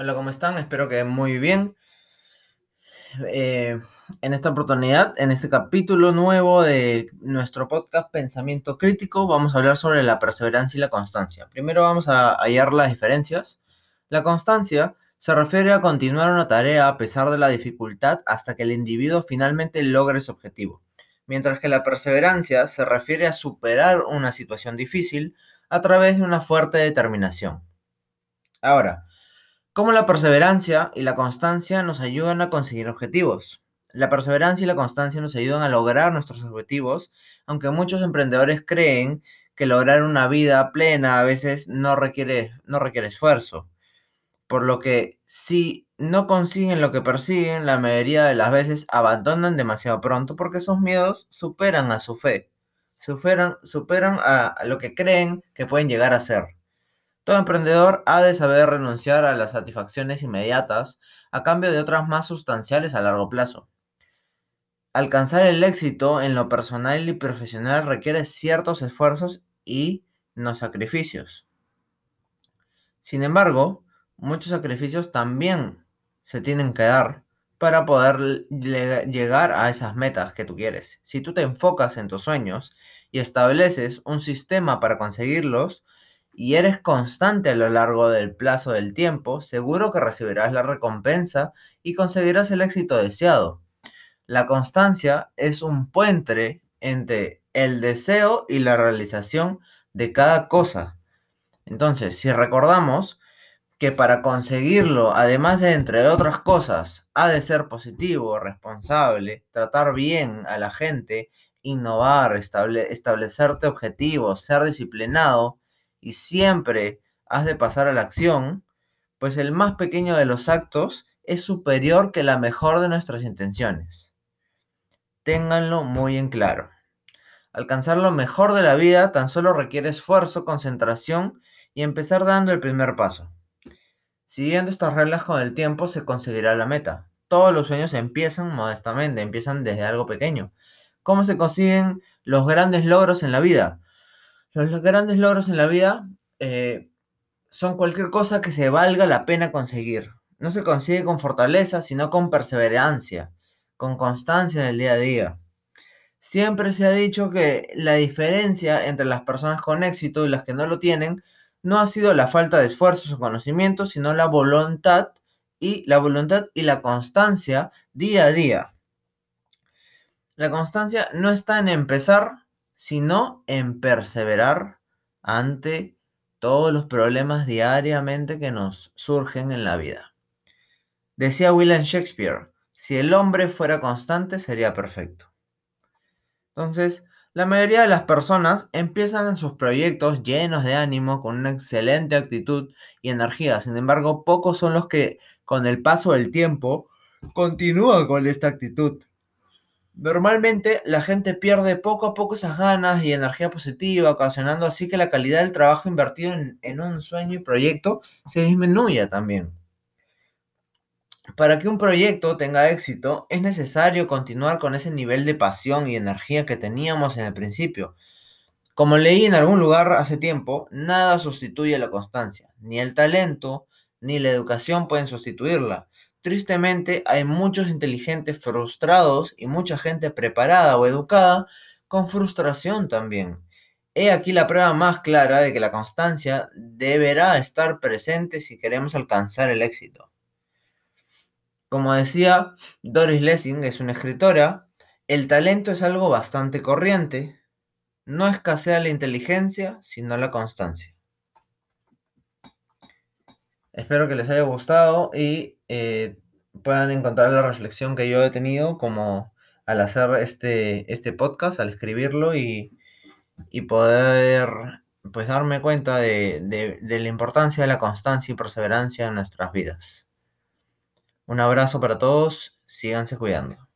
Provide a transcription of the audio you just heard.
Hola, ¿cómo están? Espero que muy bien. Eh, en esta oportunidad, en este capítulo nuevo de nuestro podcast Pensamiento Crítico, vamos a hablar sobre la perseverancia y la constancia. Primero vamos a hallar las diferencias. La constancia se refiere a continuar una tarea a pesar de la dificultad hasta que el individuo finalmente logre su objetivo, mientras que la perseverancia se refiere a superar una situación difícil a través de una fuerte determinación. Ahora, cómo la perseverancia y la constancia nos ayudan a conseguir objetivos. La perseverancia y la constancia nos ayudan a lograr nuestros objetivos, aunque muchos emprendedores creen que lograr una vida plena a veces no requiere, no requiere esfuerzo. Por lo que si no consiguen lo que persiguen, la mayoría de las veces abandonan demasiado pronto porque sus miedos superan a su fe, superan, superan a, lo que creen que pueden llegar a ser. Todo emprendedor ha de saber renunciar a las satisfacciones inmediatas a cambio de otras más sustanciales a largo plazo. Alcanzar el éxito en lo personal y profesional requiere ciertos esfuerzos y no sacrificios. Sin embargo, muchos sacrificios también se tienen que dar para poder llegar a esas metas que tú quieres. Si tú te enfocas en tus sueños y estableces un sistema para conseguirlos, y eres constante a lo largo del plazo del tiempo, seguro que recibirás la recompensa y conseguirás el éxito deseado. La constancia es un puente entre el deseo y la realización de cada cosa. Entonces, si recordamos que para conseguirlo, además de entre otras cosas, ha de ser positivo, responsable, tratar bien a la gente, innovar, establecerte objetivos, ser disciplinado, y siempre has de pasar a la acción, pues el más pequeño de los actos es superior que la mejor de nuestras intenciones. Ténganlo muy en claro. Alcanzar lo mejor de la vida tan solo requiere esfuerzo, concentración y empezar dando el primer paso. Siguiendo estas reglas con el tiempo se conseguirá la meta. Todos los sueños empiezan modestamente, empiezan desde algo pequeño. ¿Cómo se consiguen los grandes logros en la vida? Los grandes logros en la vida eh, son cualquier cosa que se valga la pena conseguir. No se consigue con fortaleza, sino con perseverancia, con constancia en el día a día. Siempre se ha dicho que la diferencia entre las personas con éxito y las que no lo tienen no ha sido la falta de esfuerzos o conocimientos, sino la voluntad y la voluntad y la constancia día a día. La constancia no está en empezar, sino en perseverar ante todos los problemas diariamente que nos surgen en la vida. Decía William Shakespeare, si el hombre fuera constante sería perfecto. Entonces, la mayoría de las personas empiezan en sus proyectos llenos de ánimo, con una excelente actitud y energía. Sin embargo, pocos son los que con el paso del tiempo continúan con esta actitud. Normalmente la gente pierde poco a poco esas ganas y energía positiva, ocasionando así que la calidad del trabajo invertido en, un sueño y proyecto se disminuya también. Para que un proyecto tenga éxito es necesario continuar con ese nivel de pasión y energía que teníamos en el principio. Como leí en algún lugar hace tiempo, nada sustituye la constancia, ni el talento ni la educación pueden sustituirla. Tristemente, hay muchos inteligentes frustrados y mucha gente preparada o educada con frustración también. He aquí la prueba más clara de que la constancia deberá estar presente si queremos alcanzar el éxito. Como decía Doris Lessing, es una escritora, el talento es algo bastante corriente. No escasea la inteligencia, sino la constancia. Espero que les haya gustado y eh, puedan encontrar la reflexión que yo he tenido como al hacer este, este podcast, al escribirlo y, poder pues darme cuenta de, de la importancia de la constancia y perseverancia en nuestras vidas. Un abrazo para todos, síganse cuidando.